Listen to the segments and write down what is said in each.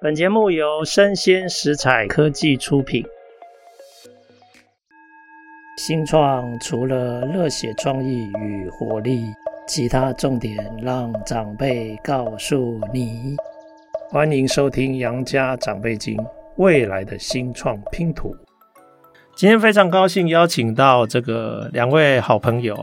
本节目由生鲜食材科技出品。新创除了热血创意与活力，其他重点让长辈告诉你。欢迎收听《杨家长辈经》，未来的新创拼图。今天非常高兴邀请到这个两位好朋友。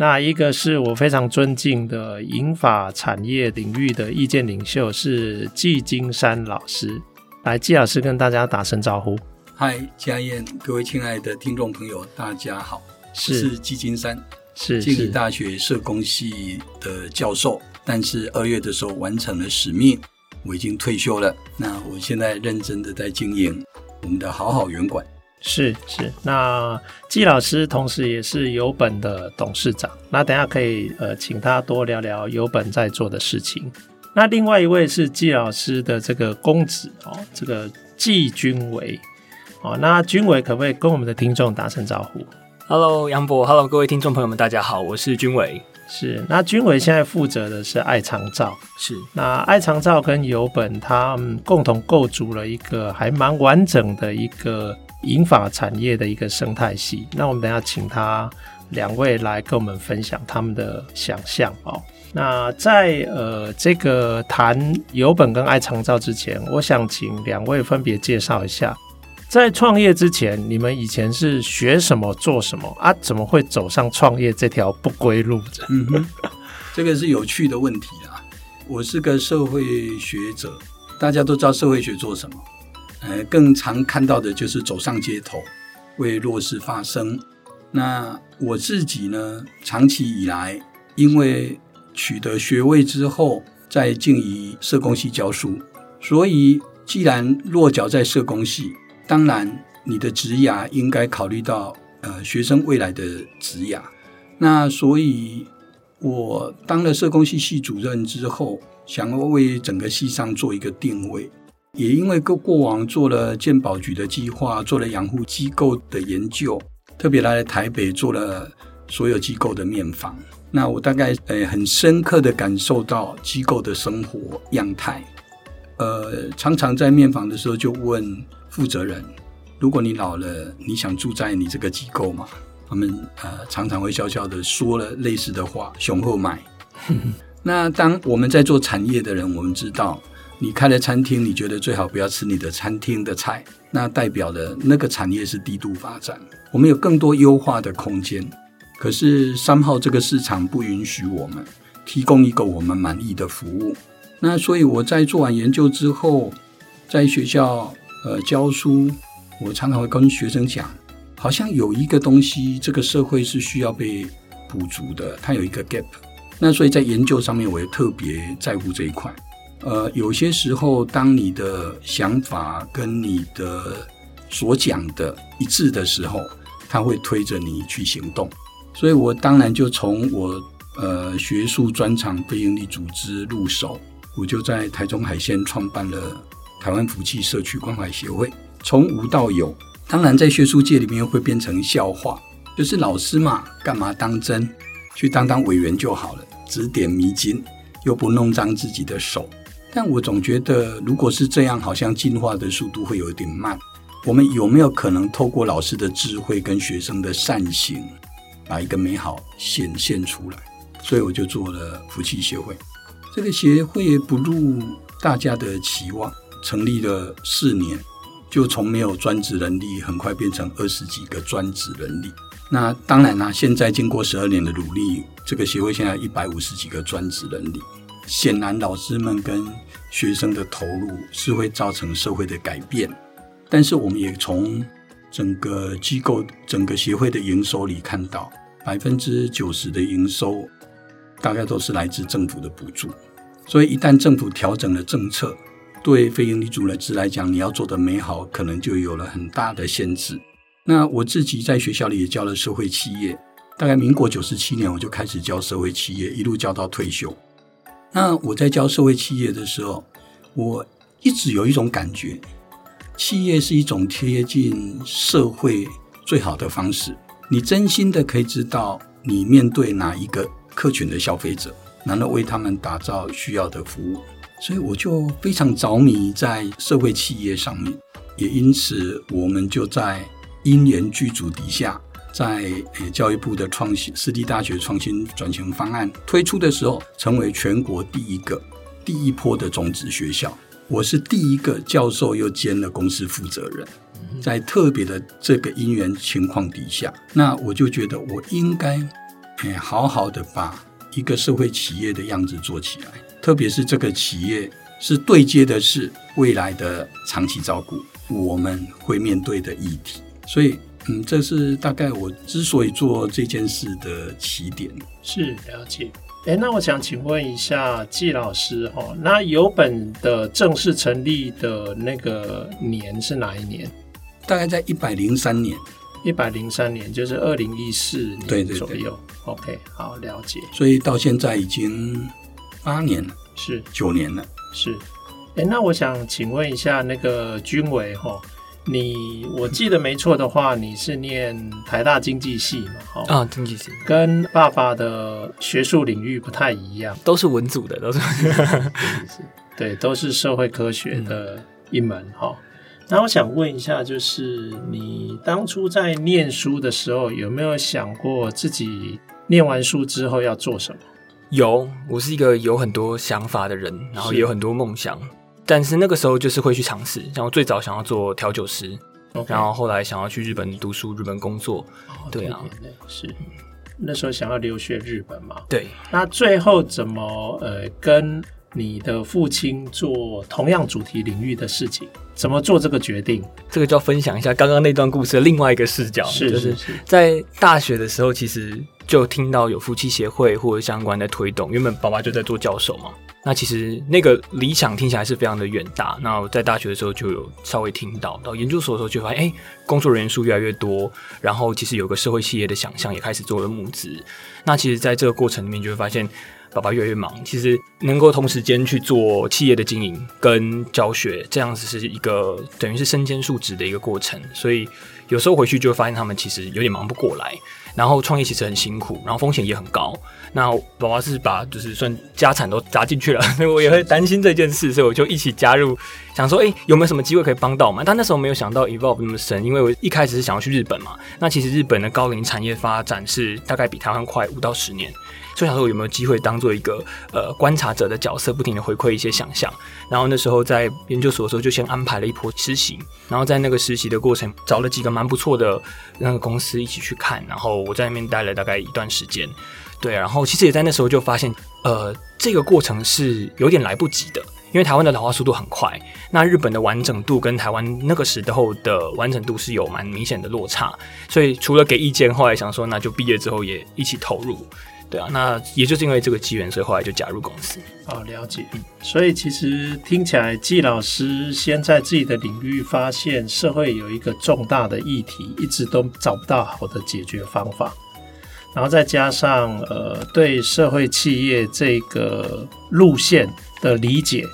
那一个是我非常尊敬的银发产业领域的意见领袖，是季金山老师。来，季老师跟大家打声招呼。嗨，家燕，各位亲爱的听众朋友，大家好。是，是季金山，是静宜大学社工系的教授。但是二月的时候完成了使命，我已经退休了。那我现在认真的在经营我们的好好园馆。是是，那季老师同时也是友本的董事长，那等下可以呃请他多聊聊友本在做的事情。那另外一位是季老师的这个公子哦，这个季军维哦，那军维可不可以跟我们的听众打声招呼？Hello，杨博，Hello，各位听众朋友们，大家好，我是军维。是，那军伟现在负责的是爱长照，是，那爱长照跟友本他们共同构筑了一个还蛮完整的一个。银发产业的一个生态系，那我们等下请他两位来跟我们分享他们的想象哦。那在呃这个谈有本跟爱长照之前，我想请两位分别介绍一下，在创业之前，你们以前是学什么做什么啊？怎么会走上创业这条不归路的？嗯哼，这个是有趣的问题啊。我是个社会学者，大家都知道社会学做什么。呃，更常看到的就是走上街头，为弱势发声。那我自己呢，长期以来，因为取得学位之后，在静宜社工系教书，所以既然落脚在社工系，当然你的职涯应该考虑到呃学生未来的职涯。那所以，我当了社工系系主任之后，想要为整个系上做一个定位。也因为过过往做了健保局的计划，做了养护机构的研究，特别来台北做了所有机构的面访。那我大概呃很深刻的感受到机构的生活样态。呃，常常在面访的时候就问负责人：如果你老了，你想住在你这个机构吗？他们呃常常会笑笑的说了类似的话，雄厚买。那当我们在做产业的人，我们知道。你开了餐厅，你觉得最好不要吃你的餐厅的菜，那代表的那个产业是低度发展。我们有更多优化的空间，可是三号这个市场不允许我们提供一个我们满意的服务。那所以我在做完研究之后，在学校呃教书，我常常会跟学生讲，好像有一个东西，这个社会是需要被补足的，它有一个 gap。那所以在研究上面，我也特别在乎这一块。呃，有些时候，当你的想法跟你的所讲的一致的时候，他会推着你去行动。所以我当然就从我呃学术专长非营利组织入手，我就在台中海线创办了台湾福气社区关怀协会，从无到有。当然，在学术界里面会变成笑话，就是老师嘛，干嘛当真？去当当委员就好了，指点迷津，又不弄脏自己的手。但我总觉得，如果是这样，好像进化的速度会有点慢。我们有没有可能透过老师的智慧跟学生的善行，把一个美好显现出来？所以我就做了福气协会。这个协会不入大家的期望，成立了四年，就从没有专职人力，很快变成二十几个专职人力。那当然啦，现在经过十二年的努力，这个协会现在一百五十几个专职人力。显然，老师们跟学生的投入是会造成社会的改变，但是我们也从整个机构、整个协会的营收里看到，百分之九十的营收大概都是来自政府的补助。所以，一旦政府调整了政策，对非营利组织来讲，你要做的美好，可能就有了很大的限制。那我自己在学校里也教了社会企业，大概民国九十七年我就开始教社会企业，一路教到退休。那我在教社会企业的时候，我一直有一种感觉，企业是一种贴近社会最好的方式。你真心的可以知道你面对哪一个客群的消费者，然后为他们打造需要的服务。所以我就非常着迷在社会企业上面，也因此我们就在因缘具足底下，在教育部的创新私立大学创新转型方案推出的时候，成为全国第一个第一波的种子学校。我是第一个教授又兼了公司负责人，在特别的这个因缘情况底下，那我就觉得我应该好好的把一个社会企业的样子做起来。特别是这个企业是对接的是未来的长期照顾，我们会面对的议题，所以嗯，这是大概我之所以做这件事的起点。是了解。哎，那我想请问一下季老师哈，那友本的正式成立的那个年是哪一年？大概在一百零三年。一百零三年就是二零一四年左右。对对对。OK，好，了解。所以到现在已经。八年了，是九年了，是。哎，那我想请问一下，那个君维哈，你我记得没错的话，你是念台大经济系嘛？哈啊，经济系，跟爸爸的学术领域不太一样，都是文组的，都是，对，都是社会科学的一门哈。嗯。那我想问一下，就是你当初在念书的时候，有没有想过自己念完书之后要做什么？有，我是一个有很多想法的人，然后也有很多梦想，但是那个时候就是会去尝试。像我最早想要做调酒师，okay. 然后后来想要去日本读书、日本工作。Oh, 对啊，是那时候想要留学日本嘛？对。那最后怎么呃跟你的父亲做同样主题领域的事情？怎么做这个决定？这个就要分享一下刚刚那段故事的另外一个视角，是是是，就是在大学的时候，其实。就听到有夫妻协会或者相关的推动，原本爸爸就在做教授嘛。那其实那个理想听起来是非常的远大。那我在大学的时候就有稍微听到，到研究所的时候就发现，哎、工作人员数越来越多，然后其实有个社会企业的想象也开始做了募资。那其实在这个过程里面就会发现，爸爸越来越忙，其实能够同时间去做企业的经营跟教学，这样子是一个等于是身兼数职的一个过程。所以有时候回去就会发现他们其实有点忙不过来。然后创业其实很辛苦，然后风险也很高。那爸爸是把就是算家产都砸进去了，所以我也会担心这件事，所以我就一起加入，想说，哎，有没有什么机会可以帮到我们？但那时候没有想到 evolve 那么深，因为我一开始是想要去日本嘛。那其实日本的高龄产业发展是大概比台湾快五到十年。就想说有没有机会当做一个呃观察者的角色，不停的回馈一些想象。然后那时候在研究所的时候，就先安排了一波实习。然后在那个实习的过程，找了几个蛮不错的那个公司一起去看。然后我在那边待了大概一段时间。对，然后其实也在那时候就发现，呃，这个过程是有点来不及的，因为台湾的老化速度很快。那日本的完整度跟台湾那个时候的完整度是有蛮明显的落差。所以除了给意见，后来想说，那就毕业之后也一起投入。对啊，那也就是因为这个机缘，所以后来就加入公司。啊，了解。所以其实听起来，纪老师先在自己的领域发现社会有一个重大的议题，一直都找不到好的解决方法，然后再加上呃对社会企业这个路线的理解，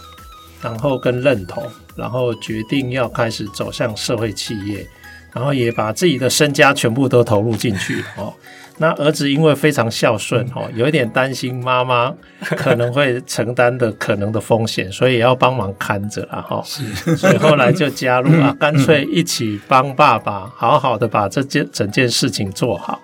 然后跟认同，然后决定要开始走向社会企业，然后也把自己的身家全部都投入进去哦。那儿子因为非常孝顺哦，有一点担心妈妈 可能会承担的可能的风险，所以也要帮忙看着了哈。所以后来就加入了，干脆一起帮爸爸好好的把这件整件事情做好。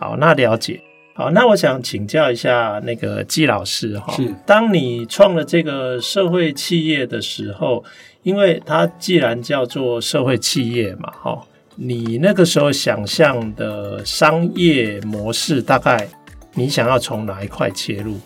好，那了解。好，那我想请教一下那个季老师哈，是当你创了这个社会企业的时候，因为它既然叫做社会企业嘛，哈。你那个时候想象的商业模式，大概你想要从哪一块切入？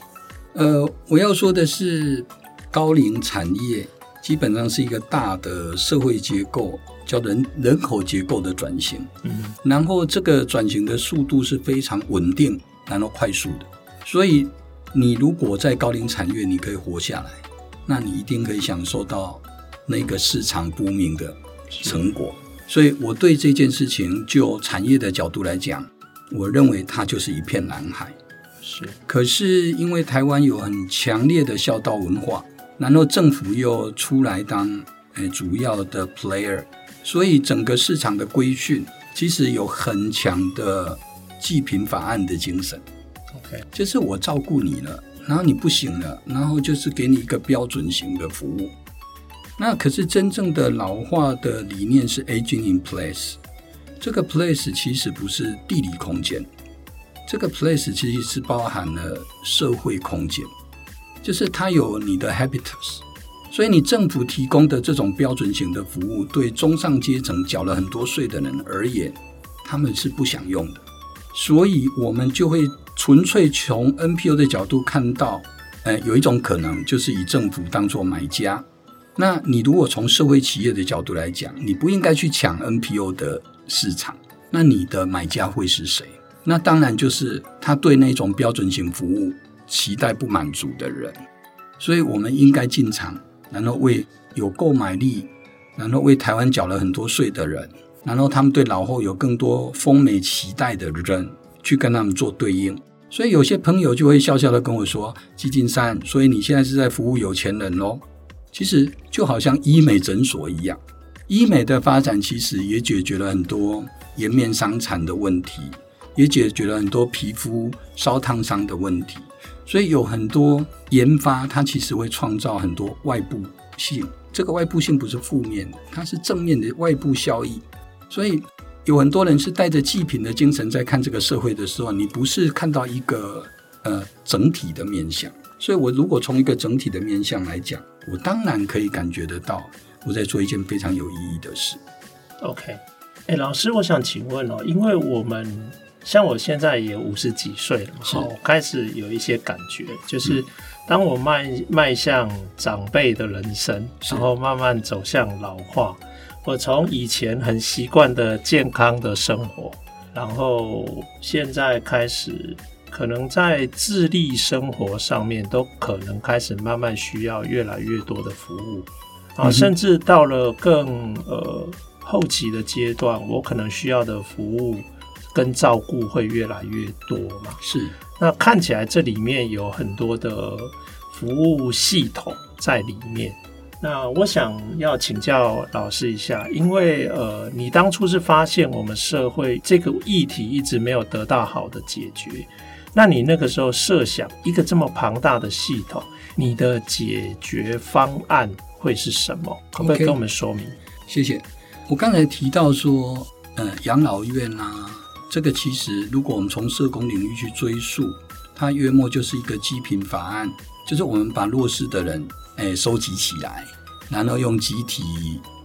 呃，我要说的是，高龄产业基本上是一个大的社会结构，叫人人口结构的转型。嗯，然后这个转型的速度是非常稳定，然后快速的。所以，你如果在高龄产业你可以活下来，那你一定可以享受到那个市场不明的成果。所以，我对这件事情，就产业的角度来讲，我认为它就是一片蓝海。是。可是，因为台湾有很强烈的孝道文化，然后政府又出来当诶主要的 player，所以整个市场的规训其实有很强的济贫法案的精神。OK，就是我照顾你了，然后你不行了，然后就是给你一个标准型的服务。那可是真正的老化的理念是 aging in place，这个 place 其实不是地理空间，这个 place 其实是包含了社会空间，就是它有你的 habitus。所以你政府提供的这种标准型的服务，对中上阶层缴了很多税的人而言，他们是不想用的。所以我们就会纯粹从 NPO 的角度看到，呃，有一种可能就是以政府当做买家。那你如果从社会企业的角度来讲，你不应该去抢 NPO 的市场，那你的买家会是谁？那当然就是他对那种标准型服务期待不满足的人。所以我们应该进场。然后为有购买力，然后为台湾缴了很多税的人，然后他们对老后有更多丰美期待的人，去跟他们做对应。所以有些朋友就会笑笑的跟我说：“基金山，所以你现在是在服务有钱人喽？”其实就好像医美诊所一样，医美的发展其实也解决了很多颜面伤残的问题，也解决了很多皮肤烧烫伤的问题。所以有很多研发，它其实会创造很多外部性。这个外部性不是负面的，它是正面的外部效益。所以有很多人是带着祭品的精神在看这个社会的时候，你不是看到一个呃整体的面向。所以我如果从一个整体的面向来讲，我当然可以感觉得到我在做一件非常有意义的事。OK，哎，老师，我想请问哦，因为我们。像我现在也五十几岁了，好，开始有一些感觉，就是当我迈迈向长辈的人生，然后慢慢走向老化，我从以前很习惯的健康的生活，然后现在开始可能在自立生活上面都可能开始慢慢需要越来越多的服务，啊，甚至到了更呃后期的阶段，我可能需要的服务。跟照顾会越来越多嘛？是。那看起来这里面有很多的服务系统在里面。那我想要请教老师一下，因为呃，你当初是发现我们社会这个议题一直没有得到好的解决，那你那个时候设想一个这么庞大的系统，你的解决方案会是什么？可不可以跟我们说明谢谢。我刚才提到说，呃，养老院啊。这个其实，如果我们从社工领域去追溯，它约莫就是一个济贫法案，就是我们把弱势的人诶收集起来，然后用集体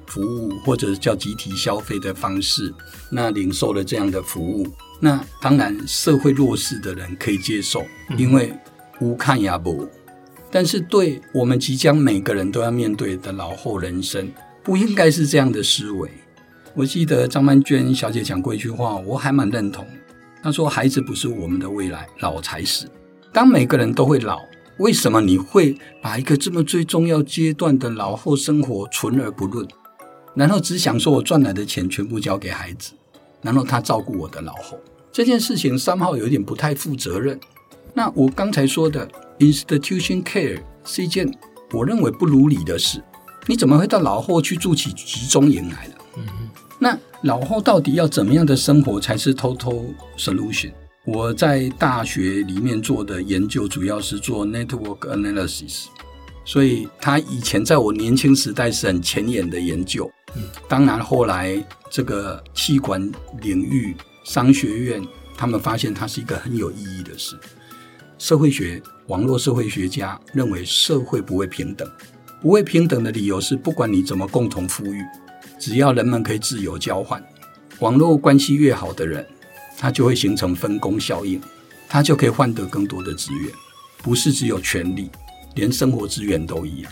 服务或者叫集体消费的方式，那领受了这样的服务，那当然社会弱势的人可以接受，因为无看也不。但是对我们即将每个人都要面对的老后人生，不应该是这样的思维。我记得张曼娟小姐讲过一句话，我还蛮认同。她说：“孩子不是我们的未来，老才是。当每个人都会老，为什么你会把一个这么最重要阶段的老后生活存而不论，然后只想说我赚来的钱全部交给孩子，然后他照顾我的老后？这件事情三号有点不太负责任。那我刚才说的 institution care 是一件我认为不如理的事。你怎么会到老后去住起集中营来了？”那老后到底要怎么样的生活才是 total solution？我在大学里面做的研究主要是做 network analysis，所以他以前在我年轻时代是很前沿的研究。嗯，当然后来这个企管领域商学院，他们发现它是一个很有意义的事。社会学网络社会学家认为社会不会平等，不会平等的理由是不管你怎么共同富裕。只要人们可以自由交换，网络关系越好的人，他就会形成分工效应，他就可以换得更多的资源，不是只有权力，连生活资源都一样。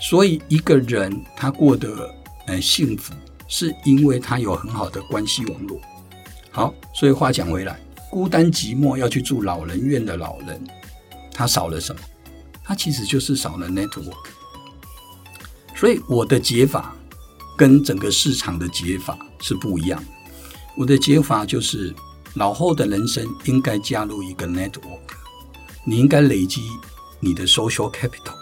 所以一个人他过得呃幸福，是因为他有很好的关系网络。好，所以话讲回来，孤单寂寞要去住老人院的老人，他少了什么？他其实就是少了 network。所以我的解法。跟整个市场的解法是不一样。我的解法就是，老后的人生应该加入一个 network，你应该累积你的 social capital，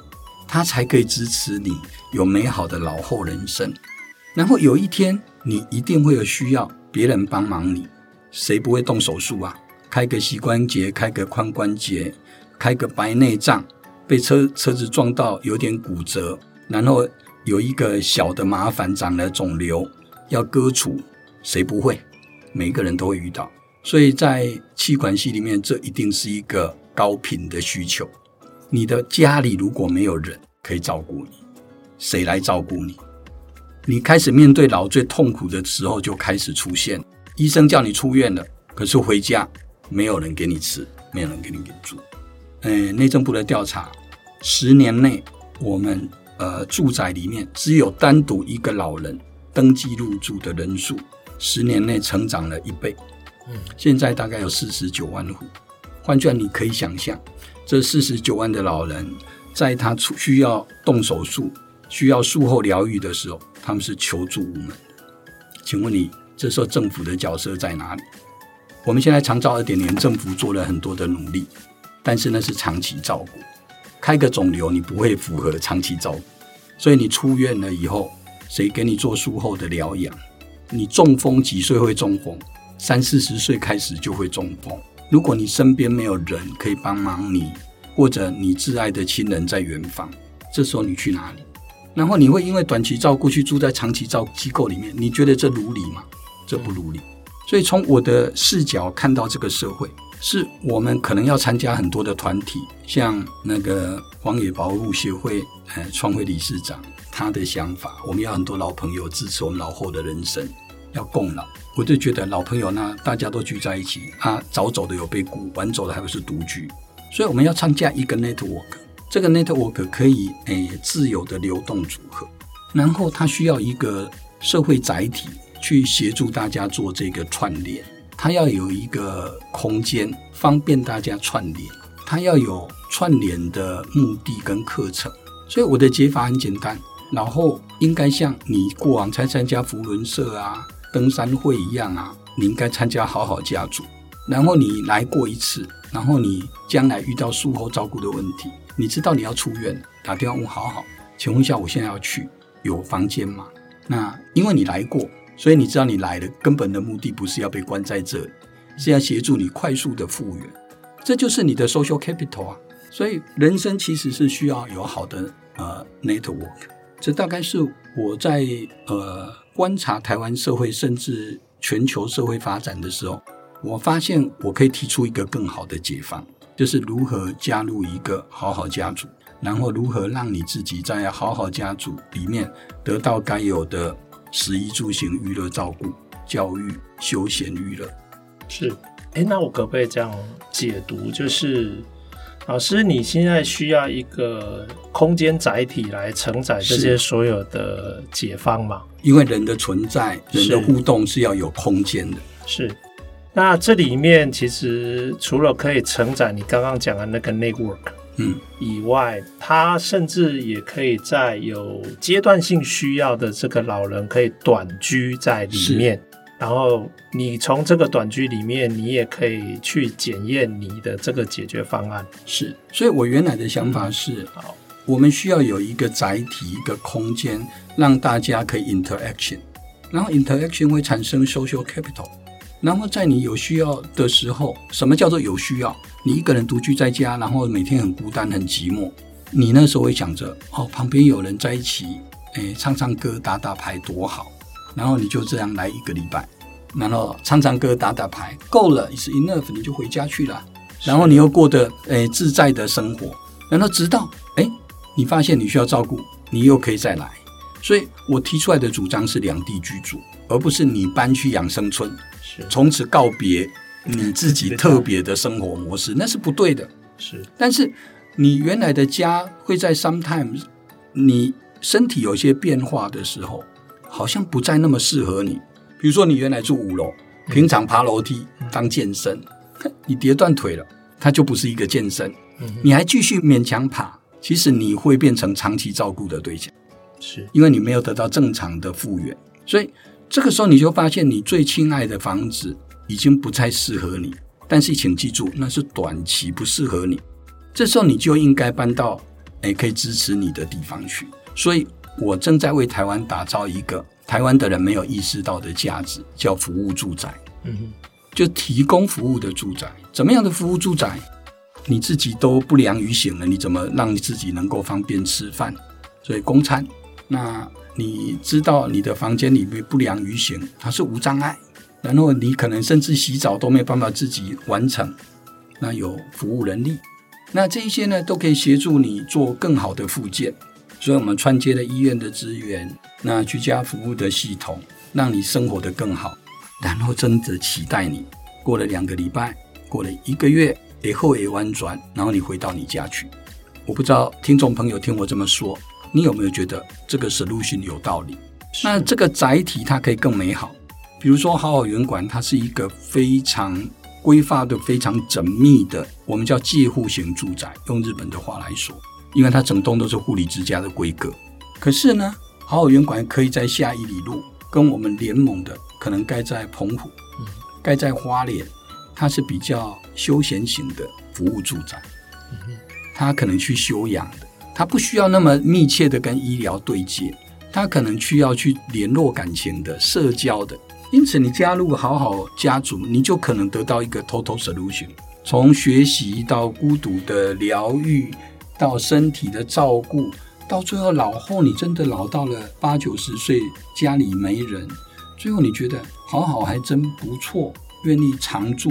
它才可以支持你有美好的老后人生。然后有一天，你一定会有需要别人帮忙你，谁不会动手术啊？开个膝关节，开个髋关节，开个白内障，被车车子撞到有点骨折，然后有一个小的麻烦长了肿瘤要割除，谁不会？每个人都会遇到。所以在企管系里面，这一定是一个高频的需求。你的家里如果没有人可以照顾你，谁来照顾你？你开始面对老最痛苦的时候就开始出现。医生叫你出院了，可是回家没有人给你吃，没有人给你给住。呃，内政部的调查，十年内我们呃住宅里面只有单独一个老人登记入住的人数，十年内成长了一倍。嗯，现在大概有四十九万户。换句话，你可以想象，这四十九万的老人，在他出需要动手术、需要术后疗愈的时候，他们是求助无门的。请问你，这时候政府的角色在哪里？我们现在长照二点零，政府做了很多的努力，但是那是长期照顾。开个肿瘤，你不会符合长期照顾，所以你出院了以后，谁给你做术后的疗养？你中风几岁会中风？三四十岁开始就会中风。如果你身边没有人可以帮忙你，或者你挚爱的亲人在远方，这时候你去哪里？然后你会因为短期照顾去住在长期照顾机构里面，你觉得这如理吗？这不如你。所以从我的视角看到这个社会，是我们可能要参加很多的团体，像那个荒野保护协会呃创会理事长他的想法，我们要很多老朋友支持我们老后的人生。要共老，我就觉得老朋友那大家都聚在一起啊，早走的有被雇，晚走的还不是独居，所以我们要参加一个 network，这个 network 可以诶、自由的流动组合，然后它需要一个社会载体去协助大家做这个串联，它要有一个空间方便大家串联，它要有串联的目的跟课程，所以我的解法很简单，然后应该像你过往才参加福伦社啊。登山会一样啊，你应该参加好好家族，然后你来过一次，然后你将来遇到术后照顾的问题，你知道你要出院，打电话问好好，请问一下，我现在要去，有房间吗？那因为你来过，所以你知道你来的根本的目的不是要被关在这里，是要协助你快速的复原，这就是你的 social capital 啊。所以人生其实是需要有好的呃 network，这大概是我在呃。观察台湾社会，甚至全球社会发展的时候，我发现我可以提出一个更好的解放，就是如何加入一个好好家族，然后如何让你自己在好好家族里面得到该有的食衣住行娱乐照顾、教育、休闲娱乐。是，哎，那我可不可以这样解读？就是。老师，你现在需要一个空间载体来承载这些所有的解放吗？因为人的存在，人的互动是要有空间的。是。那这里面其实除了可以承载你刚刚讲的那个 network，嗯，以外，他甚至也可以在有阶段性需要的这个老人可以短居在里面。然后你从这个短居里面，你也可以去检验你的这个解决方案。是，所以我原来的想法是，好，我们需要有一个载体，一个空间，让大家可以 interaction，然后 interaction 会产生 social capital，然后在你有需要的时候，什么叫做有需要？你一个人独居在家，然后每天很孤单、很寂寞，你那时候会想着，哦，旁边有人在一起，诶，唱唱歌、打打牌，多好。然后你就这样来一个礼拜，然后唱唱歌、打打牌，够了，is enough，你就回家去了。然后你又过得诶自在的生活。然后直到诶你发现你需要照顾，你又可以再来。所以我提出来的主张是两地居住，而不是你搬去养生村，从此告别你自己特别的生活模式，那是不对的。是，但是你原来的家会在 sometimes 你身体有些变化的时候。好像不再那么适合你。比如说，你原来住五楼，平常爬楼梯当健身，你跌断腿了，它就不是一个健身。你还继续勉强爬，其实你会变成长期照顾的对象，是因为你没有得到正常的复原。所以这个时候，你就发现你最亲爱的房子已经不再适合你。但是请记住，那是短期不适合你。这时候你就应该搬到诶可以支持你的地方去。所以。我正在为台湾打造一个台湾的人没有意识到的价值，叫服务住宅。嗯哼，就提供服务的住宅。怎么样的服务住宅？你自己都不良于行了，你怎么让你自己能够方便吃饭？所以供餐。那你知道你的房间里面不良于行，它是无障碍。然后你可能甚至洗澡都没有办法自己完成，那有服务能力。那这一些呢，都可以协助你做更好的复健。所以我们串接了医院的资源，那居家服务的系统，让你生活得更好。然后真的期待你过了两个礼拜，过了一个月，以后也婉转，然后你回到你家去。我不知道听众朋友听我这么说，你有没有觉得这个 solution 有道理？那这个载体它可以更美好。比如说好好园馆，它是一个非常规划的、非常缜密的，我们叫介户型住宅，用日本的话来说，因为它整栋都是护理之家的规格。可是呢，好好园馆可以在下一里路跟我们联盟的。可能盖在澎湖，盖在花莲，它是比较休闲型的服务住宅，它可能去休养的，它不需要那么密切的跟医疗对接，它可能需要去联络感情的、社交的。因此，你加入好好家族，你就可能得到一个 total solution，从学习到孤独的疗愈，到身体的照顾，到最后老后，你真的老到了八九十岁，家里没人。最后你觉得好好还真不错，愿意常住，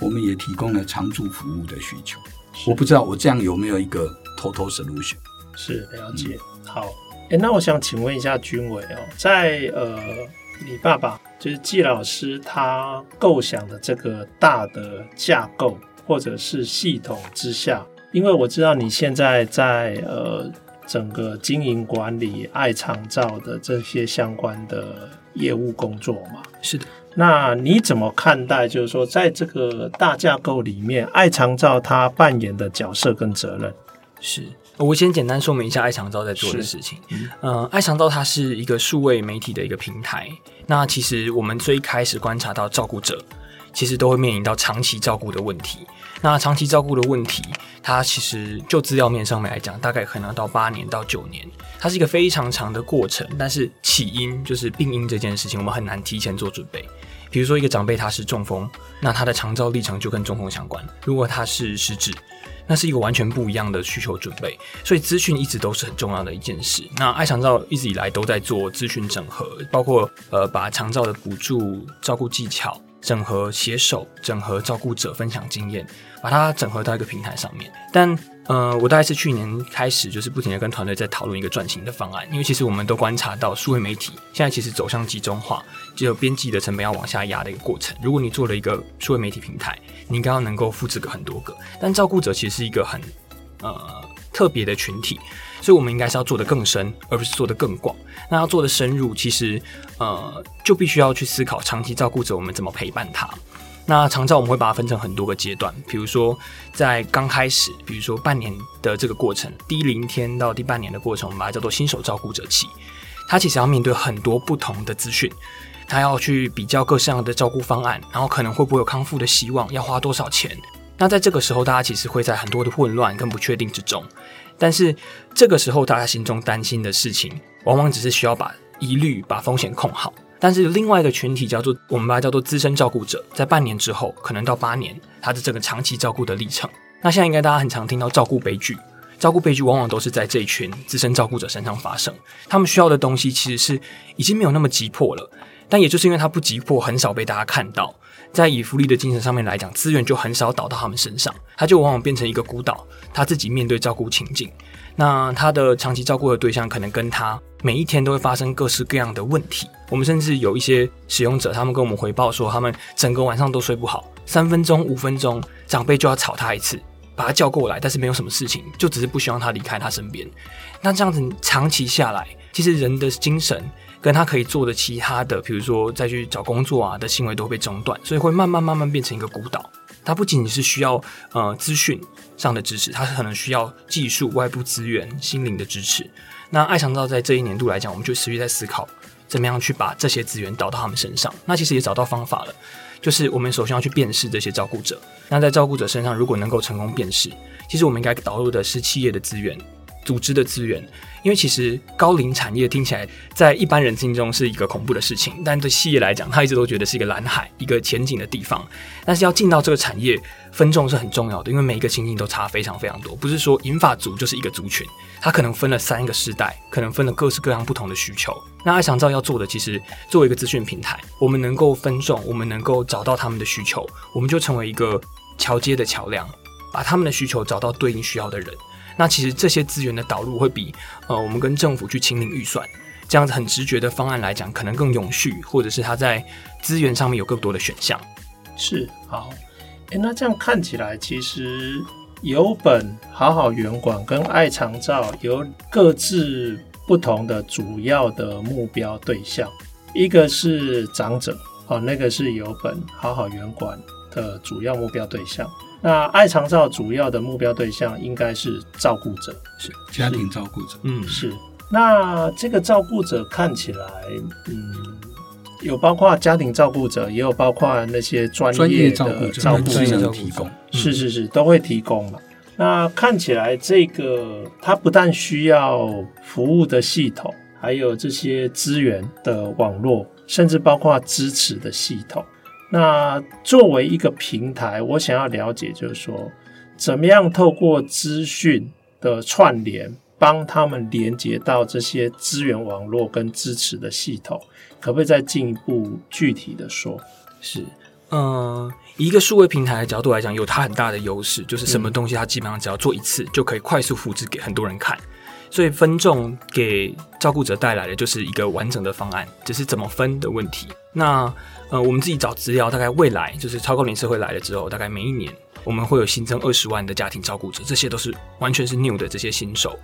我们也提供了常住服务的需求。我不知道我这样有没有一个 total solution？是了解。嗯、好，哎，那我想请问一下君伟哦，在呃，你爸爸就是季老师他构想的这个大的架构或者是系统之下，因为我知道你现在在呃。整个经营管理爱长照的这些相关的业务工作嘛，是的。那你怎么看待？就是说，在这个大架构里面，爱长照它扮演的角色跟责任？是我先简单说明一下爱长照在做的事情。嗯，呃，爱长照它是一个数位媒体的一个平台。那其实我们最开始观察到照顾者。其实都会面临到长期照顾的问题。那长期照顾的问题，它其实就资料面上面来讲，大概可能要到八年到九年，它是一个非常长的过程。但是起因就是病因这件事情，我们很难提前做准备。比如说一个长辈他是中风，那他的长照历程就跟中风相关。如果他是失智，那是一个完全不一样的需求准备。所以资讯一直都是很重要的一件事。那爱长照一直以来都在做资讯整合，包括呃把长照的补助、照顾技巧。整合携手，整合照顾者分享经验，把它整合到一个平台上面。但，呃，我大概是去年开始，就是不停的跟团队在讨论一个转型的方案。因为其实我们都观察到，数位媒体现在其实走向集中化，就有编辑的成本要往下压的一个过程。如果你做了一个数位媒体平台，你应该要能够复制个很多个。但照顾者其实是一个很，呃。特别的群体，所以我们应该是要做得更深，而不是做得更广。那要做得深入，其实呃，就必须要去思考长期照顾者我们怎么陪伴他。那长照我们会把它分成很多个阶段，比如说在刚开始，比如说半年的这个过程，第零天到第半年的过程，我们把它叫做新手照顾者期。他其实要面对很多不同的资讯，他要去比较各式样的照顾方案，然后可能会不会有康复的希望，要花多少钱。那在这个时候，大家其实会在很多的混乱跟不确定之中。但是这个时候，大家心中担心的事情，往往只是需要把疑虑、把风险控好。但是另外一个群体叫做我们把它叫做资深照顾者，在半年之后，可能到八年，他的这个长期照顾的历程。那现在应该大家很常听到照顾悲剧，照顾悲剧往往都是在这一群资深照顾者身上发生。他们需要的东西其实是已经没有那么急迫了，但也就是因为他不急迫，很少被大家看到。在以福利的精神上面来讲，资源就很少倒到他们身上，他就往往变成一个孤岛，他自己面对照顾情境。那他的长期照顾的对象可能跟他每一天都会发生各式各样的问题。我们甚至有一些使用者，他们跟我们回报说，他们整个晚上都睡不好，三分钟、五分钟，长辈就要吵他一次，把他叫过来，但是没有什么事情，就只是不希望他离开他身边。那这样子长期下来，其实人的精神。跟他可以做的其他的，比如说再去找工作啊的行为都会被中断，所以会慢慢慢慢变成一个孤岛。它不仅仅是需要呃资讯上的支持，它可能需要技术、外部资源、心灵的支持。那爱长照在这一年度来讲，我们就持续在思考怎么样去把这些资源导到他们身上。那其实也找到方法了，就是我们首先要去辨识这些照顾者。那在照顾者身上，如果能够成功辨识，其实我们应该导入的是企业的资源。组织的资源。因为其实高龄产业听起来在一般人心中是一个恐怖的事情，但对企业来讲，他一直都觉得是一个蓝海，一个前景的地方。但是要进到这个产业，分众是很重要的，因为每一个情境都差非常非常多。不是说银发族就是一个族群，它可能分了三个世代，可能分了各式各样不同的需求。那爱长照要做的，其实作为一个资讯平台，我们能够分众，我们能够找到他们的需求，我们就成为一个桥接的桥梁，把他们的需求找到对应需要的人。那其实这些资源的导入会比呃我们跟政府去请领预算这样子很直觉的方案来讲，可能更永续，或者是它在资源上面有更多的选项。是好，诶，那这样看起来，其实有本好好园管跟爱长照有各自不同的主要的目标对象，一个是长者，哦，那个是有本好好园管的主要目标对象。那爱长照主要的目标对象应该是照顾者，是家庭照顾者。嗯，是。那这个照顾者看起来，嗯，有包括家庭照顾者，也有包括那些专业的照顾者，专业照顾者提供。是是是，都会提供嘛。那看起来这个它不但需要服务的系统，还有这些资源的网络，甚至包括支持的系统。那作为一个平台，我想要了解，就是说，怎么样透过资讯的串联，帮他们连接到这些资源网络跟支持的系统，可不可以再进一步具体的说？是，嗯、呃，一个数位平台的角度来讲，有它很大的优势，就是什么东西它基本上只要做一次，就可以快速复制给很多人看。所以分众给照顾者带来的就是一个完整的方案，只是怎么分的问题。那呃，我们自己找资料，大概未来就是超高龄社会来了之后，大概每一年我们会有新增二十万的家庭照顾者，这些都是完全是 new 的这些新手。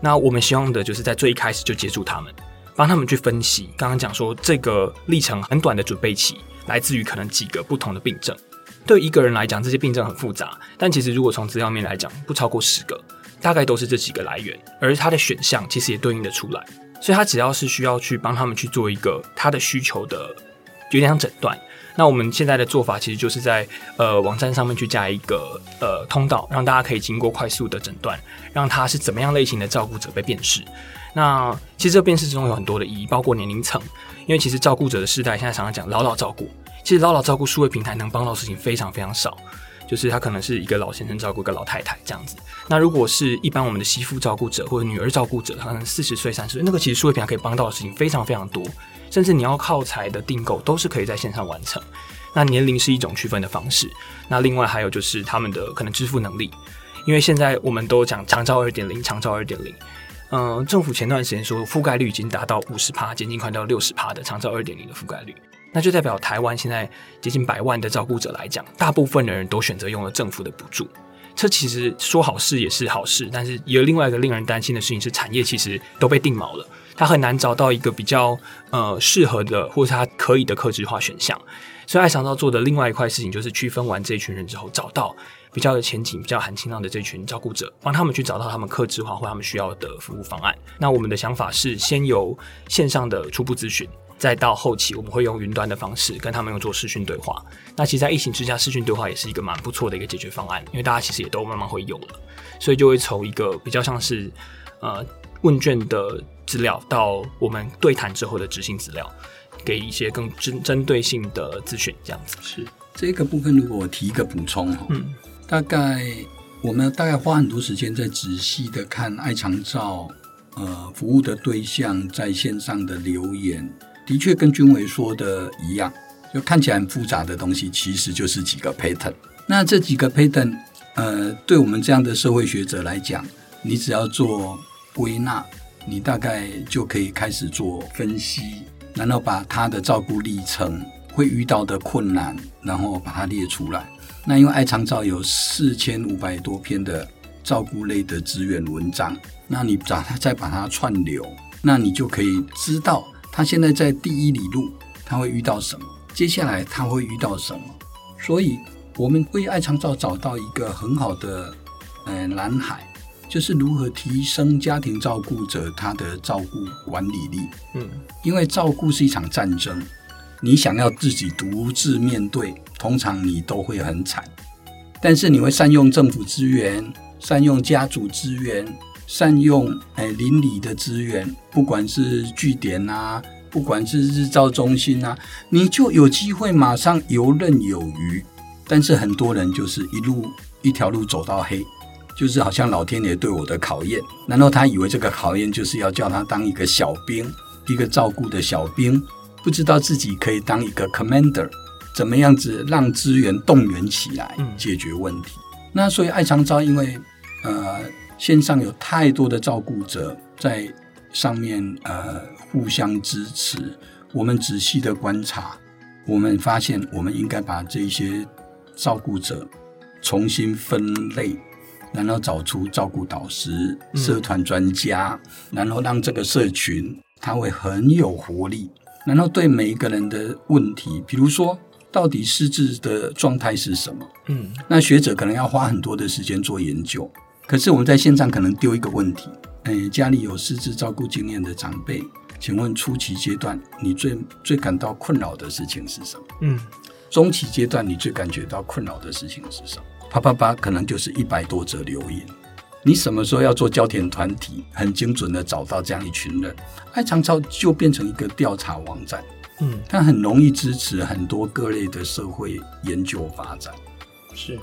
那我们希望的就是在最一开始就接触他们，帮他们去分析。刚刚讲说这个历程很短的准备期，来自于可能几个不同的病症。对一个人来讲，这些病症很复杂，但其实如果从资料面来讲，不超过十个，大概都是这几个来源，而他的选项其实也对应得出来。所以他只要是需要去帮他们去做一个他的需求的。有点像诊断，那我们现在的做法其实就是在呃网站上面去加一个呃通道，让大家可以经过快速的诊断，让他是怎么样类型的照顾者被辨识。那其实这辨识之中有很多的意义，包括年龄层，因为其实照顾者的世代现在常常讲老老照顾，其实老老照顾数位平台能帮到的事情非常非常少，就是他可能是一个老先生照顾一个老太太这样子。那如果是一般我们的媳妇照顾者或者女儿照顾者，可能四十岁三十岁，那个其实数位平台可以帮到的事情非常非常多。甚至你要靠材的订购都是可以在线上完成，那年龄是一种区分的方式。那另外还有就是他们的可能支付能力，因为现在我们都讲长照二点零，长照二点零，嗯，政府前段时间说覆盖率已经达到五十趴，接近快到六十趴的长照二点零的覆盖率，那就代表台湾现在接近百万的照顾者来讲，大部分的人都选择用了政府的补助。这其实说好事也是好事，但是也有另外一个令人担心的事情是，产业其实都被定锚了。他很难找到一个比较呃适合的，或者他可以的客制化选项。所以爱长照做的另外一块事情，就是区分完这一群人之后，找到比较有前景、比较含金量的这群照顾者，帮他们去找到他们客制化或他们需要的服务方案。那我们的想法是，先由线上的初步咨询，再到后期我们会用云端的方式跟他们用做视讯对话。那其实，在疫情之下，视讯对话也是一个蛮不错的一个解决方案，因为大家其实也都慢慢会用了，所以就会从一个比较像是呃问卷的。资料到我们对谈之后的执行资料，给一些更针针对性的咨询，这样子是这个部分。如果我提一个补充，嗯，大概我们大概花很多时间在仔细的看爱长照，呃，服务的对象在线上的留言，的确跟君维说的一样，就看起来很复杂的东西，其实就是几个 pattern。那这几个 pattern，呃，对我们这样的社会学者来讲，你只要做归纳。你大概就可以开始做分析，然后把他的照顾历程会遇到的困难，然后把它列出来。那因为爱长照有四千五百多篇的照顾类的资源文章，那你把它再把它串流，那你就可以知道他现在在第一里路他会遇到什么，接下来他会遇到什么。所以我们为爱长照找到一个很好的呃蓝海。就是如何提升家庭照顾者他的照顾管理力。嗯，因为照顾是一场战争，你想要自己独自面对，通常你都会很惨。但是你会善用政府资源，善用家族资源，善用哎邻里的资源，不管是据点啊，不管是日照中心啊，你就有机会马上游刃有余。但是很多人就是一路一条路走到黑，就是好像老天爷对我的考验。难道他以为这个考验就是要叫他当一个小兵，一个照顾的小兵，不知道自己可以当一个 commander，怎么样子让资源动员起来解决问题。嗯、那所以爱长昭因为呃线上有太多的照顾者在上面呃互相支持，我们仔细的观察，我们发现我们应该把这些。照顾者重新分类，然后找出照顾导师、社团专家，然后让这个社群它会很有活力，然后对每一个人的问题，比如说到底失智的状态是什么？嗯，那学者可能要花很多的时间做研究，可是我们在线上可能丢一个问题：哎，家里有失智照顾经验的长辈，请问初期阶段你最最感到困扰的事情是什么？嗯。中期阶段，你最感觉到困扰的事情是什么？啪啪啪，可能就是一百多则留言。你什么时候要做焦点团体，很精准的找到这样一群人？爱长超就变成一个调查网站，嗯，它很容易支持很多各类的社会研究发展。是，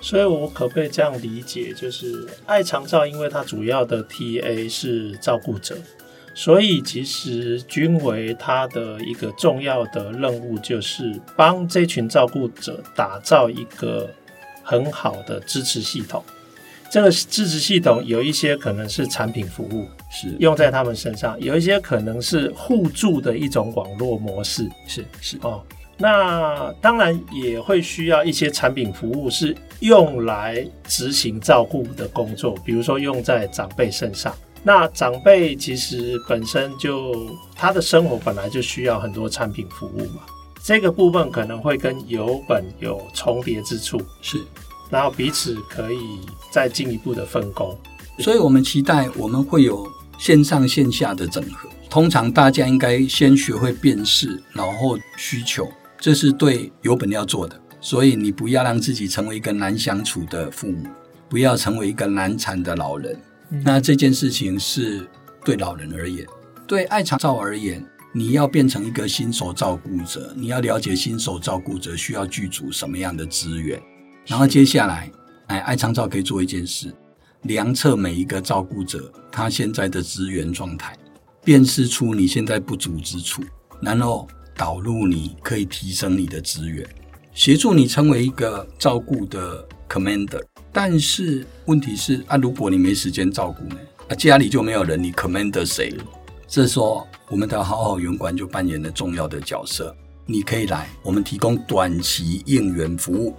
所以我可不可以这样理解，就是爱长照，因为它主要的 TA 是照顾者。所以，其实君维它的一个重要的任务，就是帮这群照顾者打造一个很好的支持系统。这个支持系统有一些可能是产品服务，是用在他们身上；有一些可能是互助的一种网络模式，是是哦。那当然也会需要一些产品服务是用来执行照顾的工作，比如说用在长辈身上。那长辈其实本身就他的生活本来就需要很多产品服务嘛，这个部分可能会跟友本有重叠之处，是，然后彼此可以再进一步的分工，所以我们期待我们会有线上线下的整合。通常大家应该先学会辨识，然后需求，这是对有本要做的。所以你不要让自己成为一个难相处的父母，不要成为一个难缠的老人。那这件事情是对老人而言，对爱长照而言，你要变成一个新手照顾者，你要了解新手照顾者需要剧组什么样的资源，然后接下来，哎，爱长照可以做一件事，量测每一个照顾者他现在的资源状态，辨识出你现在不足之处，然后导入你可以提升你的资源，协助你成为一个照顾的 commander。但是问题是啊，如果你没时间照顾呢？啊，家里就没有人，你 commander 谁？这时候我们的好好园馆就扮演了重要的角色。你可以来，我们提供短期应援服务、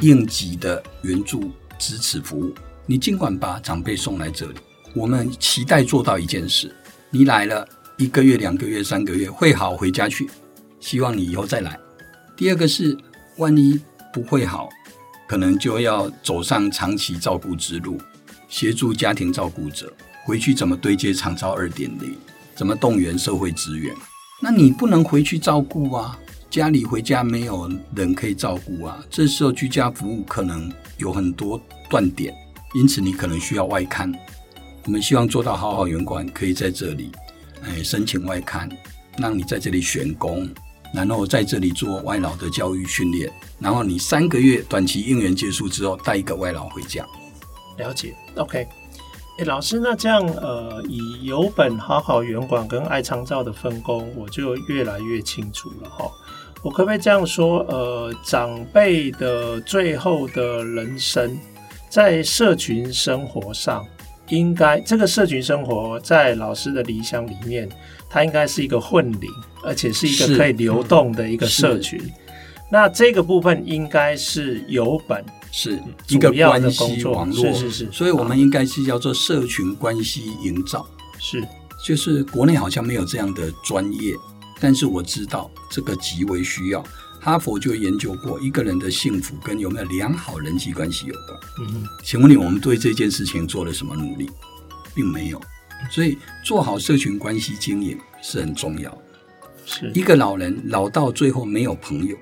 应急的援助支持服务。你尽管把长辈送来这里，我们期待做到一件事：你来了一个月、两个月、三个月会好回家去，希望你以后再来。第二个是，万一不会好。可能就要走上长期照顾之路，协助家庭照顾者回去怎么对接长照二点零，怎么动员社会资源。那你不能回去照顾啊，家里回家没有人可以照顾啊。这时候居家服务可能有很多断点，因此你可能需要外看。我们希望做到好好园馆可以在这里，哎，申请外看，让你在这里选工。然后在这里做外劳的教育训练，然后你三个月短期应援结束之后，带一个外劳回家。了解，OK。哎，老师，那这样呃，以有本好好园馆跟爱长照的分工，我就越来越清楚了哈。我可不可以这样说？呃，长辈的最后的人生，在社群生活上，应该这个社群生活在老师的理想里面。它应该是一个混龄，而且是一个可以流动的一个社群。那这个部分应该是有本是一个关系网络，是是是。所以我们应该是叫做社群关系营造。是，就是国内好像没有这样的专业，但是我知道这个极为需要。哈佛就研究过一个人的幸福跟有没有良好人际关系有关。嗯哼，请问你，我们对这件事情做了什么努力？并没有。所以做好社群关系经营是很重要的。是一个老人老到最后没有朋友，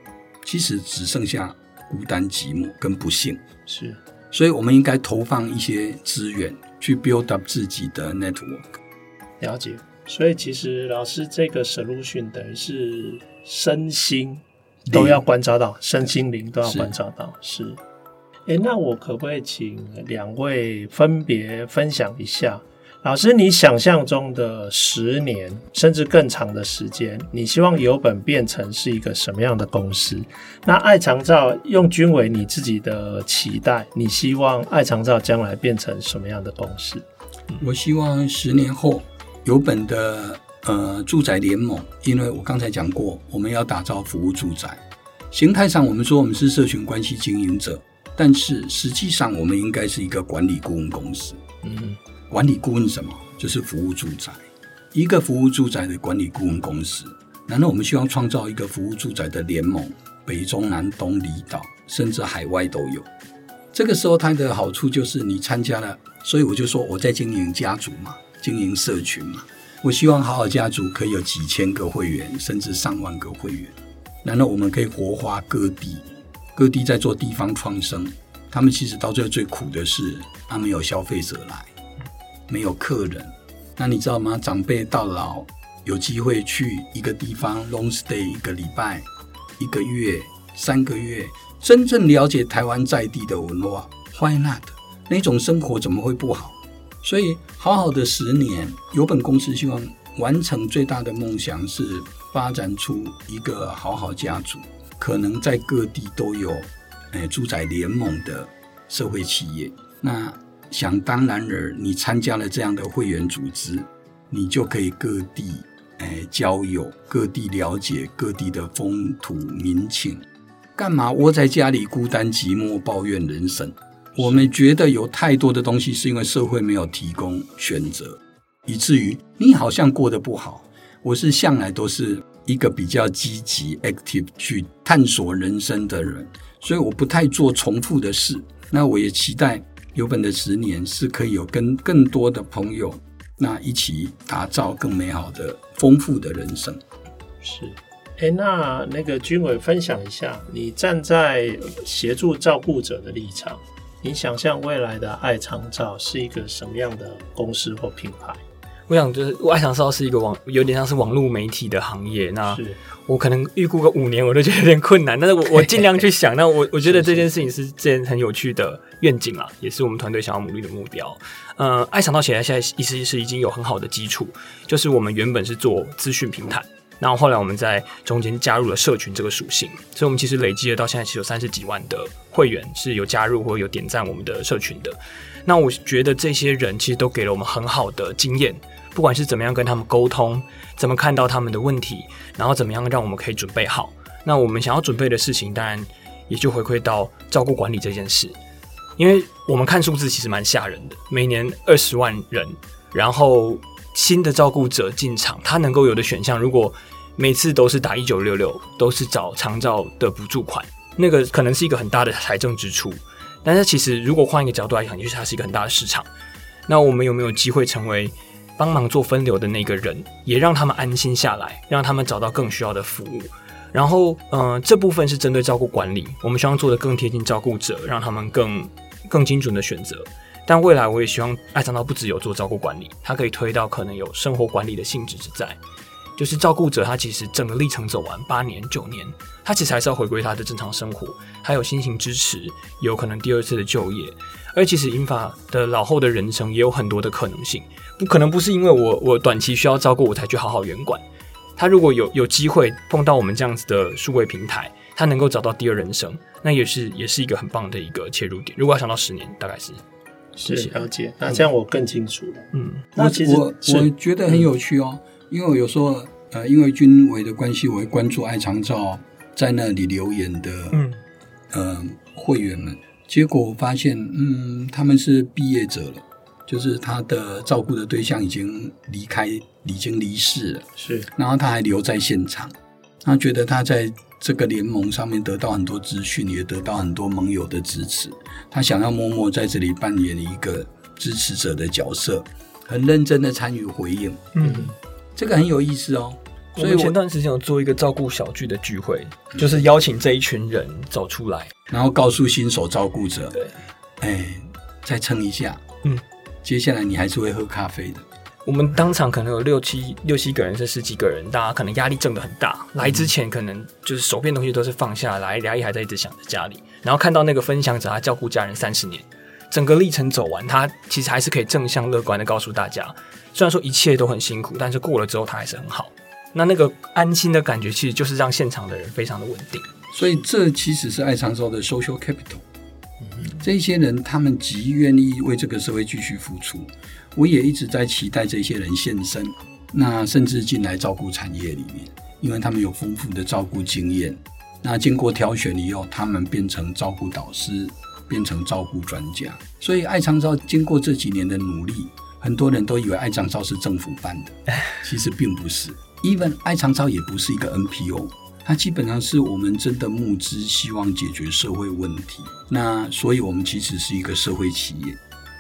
其实只剩下孤单寂寞跟不幸。是，所以我们应该投放一些资源，去 build up 自己的 network。了解。所以其实老师这个 solution 等于是身心都要关照到，身心灵都要关照到。是。诶，那我可不可以请两位分别分享一下？老师，你想象中的十年甚至更长的时间，你希望有本变成是一个什么样的公司？那爱长照用均为你自己的期待，你希望爱长照将来变成什么样的公司？我希望十年后有本的呃住宅联盟，因为我刚才讲过，我们要打造服务住宅，形态上我们说我们是社群关系经营者，但是实际上我们应该是一个管理顾问公司。嗯。管理顾问什么？就是服务住宅，一个服务住宅的管理顾问公司。难道我们希望创造一个服务住宅的联盟？北中南东离岛，甚至海外都有。这个时候，它的好处就是你参加了，所以我就说我在经营家族嘛，经营社群嘛。我希望好好家族可以有几千个会员，甚至上万个会员。难道我们可以活化各地？各地在做地方创生，他们其实到最后最苦的是，他们有消费者来。没有客人，那你知道吗？长辈到老有机会去一个地方 long stay 一个礼拜、一个月、三个月，真正了解台湾在地的文化，why not？那种生活怎么会不好？所以好好的十年，友本公司希望完成最大的梦想是发展出一个好好家族，可能在各地都有，诶，住宅联盟的社会企业。那想当然尔，你参加了这样的会员组织，你就可以各地哎交友，各地了解各地的风土民情。干嘛窝在家里孤单寂寞抱怨人生？我们觉得有太多的东西是因为社会没有提供选择，以至于你好像过得不好。我是向来都是一个比较积极 active 去探索人生的人，所以我不太做重复的事。那我也期待。有本的十年是可以有跟更多的朋友，那一起打造更美好的、丰富的人生。是，哎，那那个均纬分享一下，你站在协助照顾者的立场，你想象未来的爱长照是一个什么样的公司或品牌？我想就是，爱长照是一个网，有点像是网络媒体的行业。那我可能预估个五年，我都觉得有点困难。但是我我尽量去想。那我我觉得这件事情是件很有趣的愿景啊，也是我们团队想要努力的目标。呃，爱长照现在现在意思是已经有很好的基础，就是我们原本是做资讯平台，然后后来我们在中间加入了社群这个属性，所以我们其实累积了到现在其实有三十几万的会员是有加入或有点赞我们的社群的。那我觉得这些人其实都给了我们很好的经验。不管是怎么样跟他们沟通，怎么看到他们的问题，然后怎么样让我们可以准备好。那我们想要准备的事情，当然也就回馈到照顾管理这件事。因为我们看数字其实蛮吓人的，每年二十万人，然后新的照顾者进场，他能够有的选项，如果每次都是打一九六六，都是找长照的补助款，那个可能是一个很大的财政支出。但是其实如果换一个角度来讲，就是它是一个很大的市场。那我们有没有机会成为帮忙做分流的那个人，也让他们安心下来，让他们找到更需要的服务。然后，嗯、这部分是针对照顾管理，我们希望做的更贴近照顾者，让他们更更精准的选择。但未来我也希望爱长照不只有做照顾管理，它可以推到可能有生活管理的性质之在。就是照顾者他其实整个历程走完八年九年，他其实还是要回归他的正常生活，还有心情支持，有可能第二次的就业。而其实银发的老后的人生也有很多的可能性。不可能不是因为我我短期需要照顾我才去好好圆管，他如果有有机会碰到我们这样子的数位平台，他能够找到第二人生，那也是也是一个很棒的一个切入点。如果要想到十年，大概是是了解，那这样我更清楚了。嗯，那其实我我觉得很有趣哦，嗯、因为我有时候呃，因为军委的关系，我会关注爱长照在那里留言的嗯呃会员们，结果我发现嗯他们是毕业者了。就是他的照顾的对象已经离开，已经离世了。是，然后他还留在现场，他觉得他在这个联盟上面得到很多资讯，也得到很多盟友的支持。他想要默默在这里扮演一个支持者的角色，很认真的参与回应。嗯，这个很有意思哦。所以我前段时间有做一个照顾小聚的聚会，就是邀请这一群人走出来，然后告诉新手照顾者，对，哎，再撑一下。嗯。接下来你还是会喝咖啡的。我们当场可能有六七六七个人，是十几个人，大家可能压力挣的很大。来之前可能就是手边东西都是放下来，压力还在一直想着家里。然后看到那个分享者，他照顾家人三十年，整个历程走完，他其实还是可以正向乐观的告诉大家，虽然说一切都很辛苦，但是过了之后他还是很好。那那个安心的感觉，其实就是让现场的人非常的稳定。所以这其实是爱长寿的 social capital。这些人他们极愿意为这个社会继续付出。我也一直在期待这些人现身，那甚至进来照顾产业里面，因为他们有丰富的照顾经验。那经过挑选以后，他们变成照顾导师，变成照顾专家。所以爱长照经过这几年的努力，很多人都以为爱长照是政府办的，其实并不是。Even 爱长照也不是一个 NPO，它基本上是我们真的募资，希望解决社会问题。那所以我们其实是一个社会企业。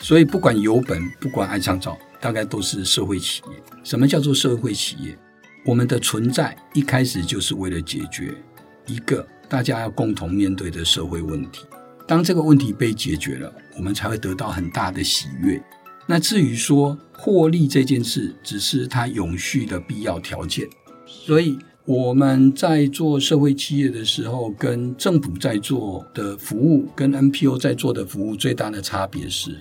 所以，不管有本，不管爱长照，大概都是社会企业。什么叫做社会企业？我们的存在一开始就是为了解决一个大家要共同面对的社会问题。当这个问题被解决了，我们才会得到很大的喜悦。那至于说获利这件事，只是它永续的必要条件。所以我们在做社会企业的时候，跟政府在做的服务，跟 NPO 在做的服务最大的差别是。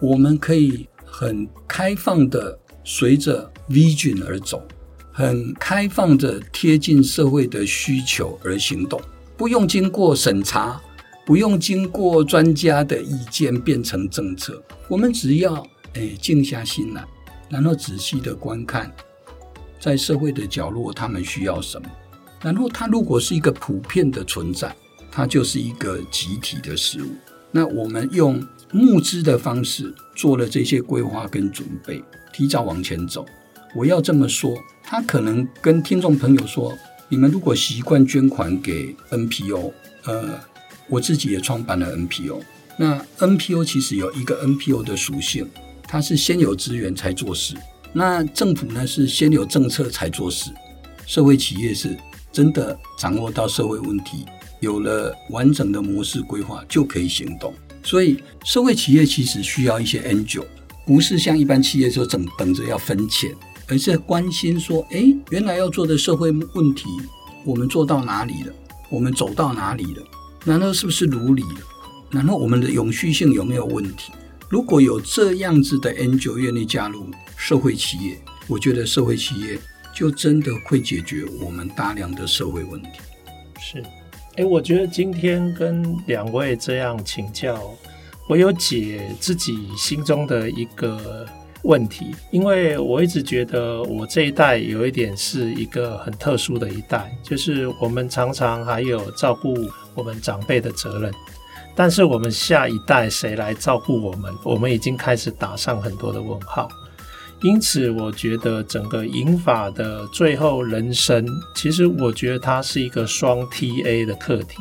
我们可以很开放的随着 vision 而走，很开放的贴近社会的需求而行动，不用经过审查，不用经过专家的意见变成政策。我们只要诶静下心来，然后仔细的观看，在社会的角落他们需要什么，然后它如果是一个普遍的存在，它就是一个集体的事物。那我们用。募资的方式做了这些规划跟准备，提早往前走。我要这么说，他可能跟听众朋友说：你们如果习惯捐款给 NPO，呃，我自己也创办了 NPO。那 NPO 其实有一个 NPO 的属性，它是先有资源才做事。那政府呢是先有政策才做事，社会企业是真的掌握到社会问题，有了完整的模式规划就可以行动。所以，社会企业其实需要一些 angel，不是像一般企业说等等着要分钱，而是关心说，哎，原来要做的社会问题，我们做到哪里了？我们走到哪里了？难道是不是如理了？然后我们的永续性有没有问题？如果有这样子的 angel 愿意加入社会企业，我觉得社会企业就真的会解决我们大量的社会问题。是。哎，我觉得今天跟两位这样请教，我有解自己心中的一个问题，因为我一直觉得我这一代有一点是一个很特殊的一代，就是我们常常还有照顾我们长辈的责任，但是我们下一代谁来照顾我们，我们已经开始打上很多的问号。因此，我觉得整个银法的最后人生，其实我觉得它是一个双 TA 的课题。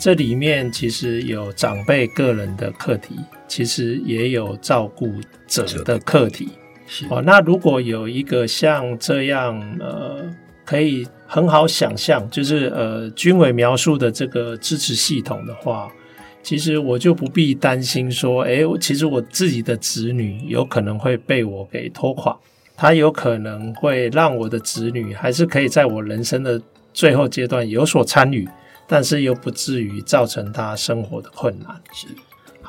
这里面其实有长辈个人的课题，其实也有照顾者的课题。是。哦，那如果有一个像这样，呃，可以很好想象，就是呃，军委描述的这个支持系统的话。其实我就不必担心说，诶，其实我自己的子女有可能会被我给拖垮，他有可能会让我的子女还是可以在我人生的最后阶段有所参与，但是又不至于造成他生活的困难。是。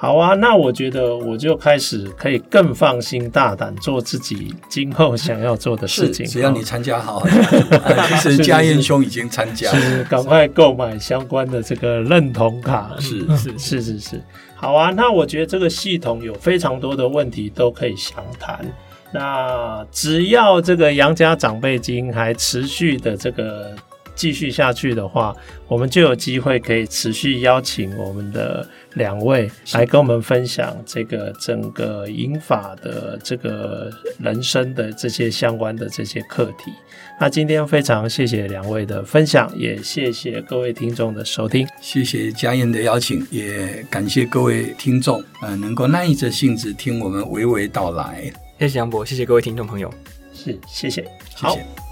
好啊，那我觉得我就开始可以更放心大胆做自己今后想要做的事情。只要你参加好，好，其实家燕兄已经参加了，是赶快购买相关的这个认同卡。是是是是是，好啊，那我觉得这个系统有非常多的问题都可以详谈。那只要这个杨家长辈金还持续的这个。继续下去的话，我们就有机会可以持续邀请我们的两位来跟我们分享这个整个英法的这个人生的这些相关的这些课题。那今天非常谢谢两位的分享，也谢谢各位听众的收听。谢谢嘉燕的邀请，也感谢各位听众，呃，能够耐着性子听我们娓娓道来。谢谢杨博，谢谢各位听众朋友，是谢谢，好。谢谢